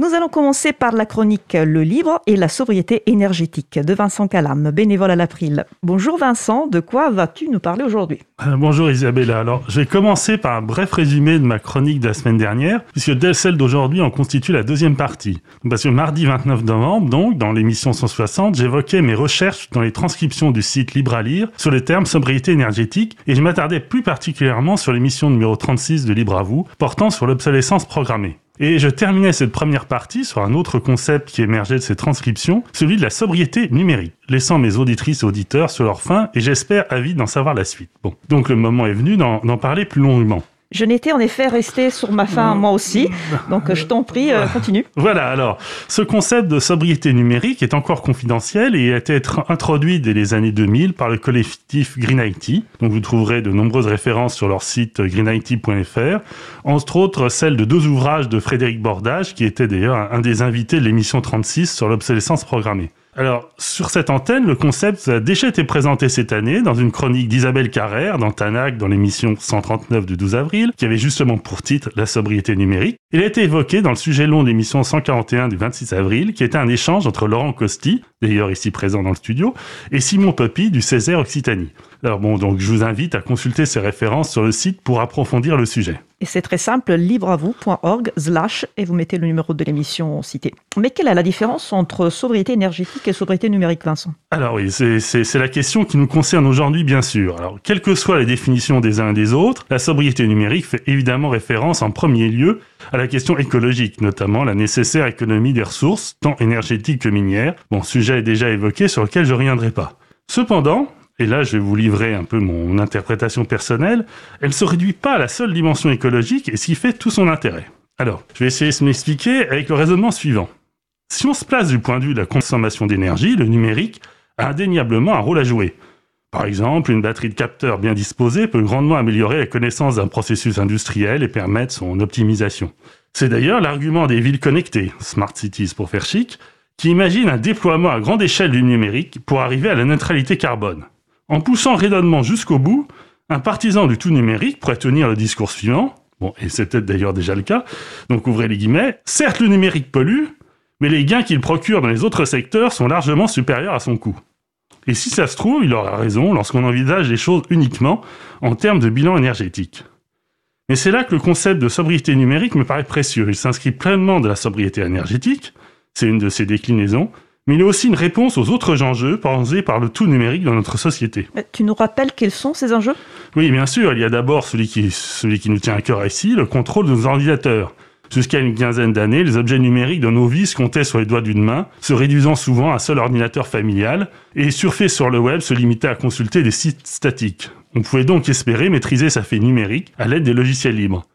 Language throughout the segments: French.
Nous allons commencer par la chronique Le livre et la sobriété énergétique de Vincent Calam, bénévole à l'April. Bonjour Vincent, de quoi vas-tu nous parler aujourd'hui? Euh, Bonjour Isabella. Alors, je vais commencer par un bref résumé de ma chronique de la semaine dernière, puisque celle d'aujourd'hui en constitue la deuxième partie. Parce que mardi 29 novembre, donc, dans l'émission 160, j'évoquais mes recherches dans les transcriptions du site Libre à lire sur le terme sobriété énergétique, et je m'attardais plus particulièrement sur l'émission numéro 36 de Libre à vous, portant sur l'obsolescence programmée. Et je terminais cette première partie sur un autre concept qui émergeait de ces transcriptions, celui de la sobriété numérique, laissant mes auditrices et auditeurs sur leur faim et j'espère avides d'en savoir la suite. Bon, donc le moment est venu d'en parler plus longuement. Je n'étais en effet resté sur ma faim moi aussi, donc je t'en prie, euh, continue. Voilà, alors, ce concept de sobriété numérique est encore confidentiel et a été introduit dès les années 2000 par le collectif Green IT. Donc vous trouverez de nombreuses références sur leur site greenIT.fr, entre autres celle de deux ouvrages de Frédéric Bordage, qui était d'ailleurs un des invités de l'émission 36 sur l'obsolescence programmée. Alors, sur cette antenne, le concept a déjà été présenté cette année dans une chronique d'Isabelle Carrère dans Tanac dans l'émission 139 du 12 avril, qui avait justement pour titre La sobriété numérique. Il a été évoqué dans le sujet long de l'émission 141 du 26 avril, qui était un échange entre Laurent Costi, d'ailleurs ici présent dans le studio, et Simon Poppy du Césaire Occitanie. Alors bon, donc je vous invite à consulter ces références sur le site pour approfondir le sujet. Et c'est très simple, libreavou.org slash et vous mettez le numéro de l'émission cité. Mais quelle est la différence entre sobriété énergétique et sobriété numérique, Vincent? Alors oui, c'est la question qui nous concerne aujourd'hui, bien sûr. Alors, quelles que soient les définitions des uns et des autres, la sobriété numérique fait évidemment référence en premier lieu à la question écologique, notamment la nécessaire économie des ressources, tant énergétiques que minières. Bon, sujet est déjà évoqué sur lequel je ne reviendrai pas. Cependant, et là je vais vous livrer un peu mon interprétation personnelle, elle ne se réduit pas à la seule dimension écologique et ce qui fait tout son intérêt. Alors, je vais essayer de m'expliquer avec le raisonnement suivant. Si on se place du point de vue de la consommation d'énergie, le numérique a indéniablement un rôle à jouer. Par exemple, une batterie de capteurs bien disposée peut grandement améliorer la connaissance d'un processus industriel et permettre son optimisation. C'est d'ailleurs l'argument des villes connectées, Smart Cities pour faire chic, qui imaginent un déploiement à grande échelle du numérique pour arriver à la neutralité carbone. En poussant raisonnement jusqu'au bout, un partisan du tout numérique pourrait tenir le discours suivant, bon, et c'est peut-être d'ailleurs déjà le cas, donc ouvrez les guillemets, certes le numérique pollue, mais les gains qu'il procure dans les autres secteurs sont largement supérieurs à son coût. Et si ça se trouve, il aura raison lorsqu'on envisage les choses uniquement en termes de bilan énergétique. Mais c'est là que le concept de sobriété numérique me paraît précieux. Il s'inscrit pleinement de la sobriété énergétique, c'est une de ses déclinaisons, mais il est aussi une réponse aux autres enjeux posés par le tout numérique dans notre société. Euh, tu nous rappelles quels sont ces enjeux? Oui, bien sûr. Il y a d'abord celui qui, celui qui nous tient à cœur ici, le contrôle de nos ordinateurs. Jusqu'à une quinzaine d'années, les objets numériques de nos vies se comptaient sur les doigts d'une main, se réduisant souvent à un seul ordinateur familial, et surfer sur le web se limitait à consulter des sites statiques. On pouvait donc espérer maîtriser sa fée numérique à l'aide des logiciels libres.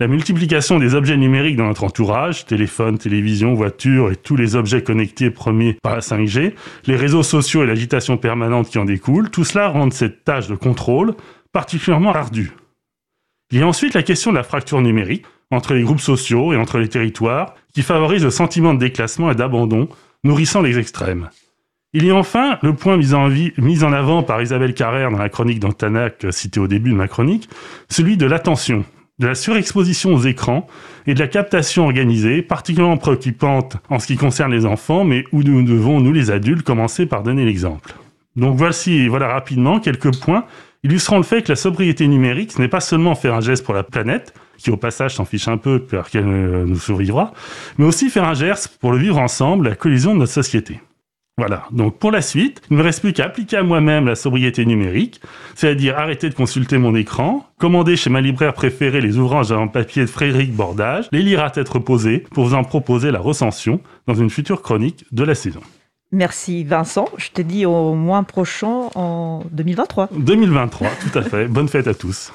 La multiplication des objets numériques dans notre entourage, téléphone, télévision, voiture et tous les objets connectés premiers par la 5G, les réseaux sociaux et l'agitation permanente qui en découle, tout cela rend cette tâche de contrôle particulièrement ardue. Il y a ensuite la question de la fracture numérique entre les groupes sociaux et entre les territoires qui favorise le sentiment de déclassement et d'abandon, nourrissant les extrêmes. Il y a enfin le point mis en, mis en avant par Isabelle Carrère dans la chronique d'Antanac citée au début de ma chronique, celui de l'attention, de la surexposition aux écrans et de la captation organisée, particulièrement préoccupante en ce qui concerne les enfants, mais où nous devons, nous les adultes, commencer par donner l'exemple. Donc voici, voilà rapidement quelques points illustrant le fait que la sobriété numérique, ce n'est pas seulement faire un geste pour la planète, qui au passage s'en fiche un peu car qu'elle nous survivra, mais aussi faire un geste pour le vivre ensemble, la collision de notre société. Voilà, donc pour la suite, il ne me reste plus qu'à appliquer à moi-même la sobriété numérique, c'est-à-dire arrêter de consulter mon écran, commander chez ma libraire préférée les ouvrages en papier de Frédéric Bordage, les lire à tête reposée pour vous en proposer la recension dans une future chronique de la saison. Merci Vincent, je te dis au mois prochain en 2023. 2023, tout à fait. Bonne fête à tous.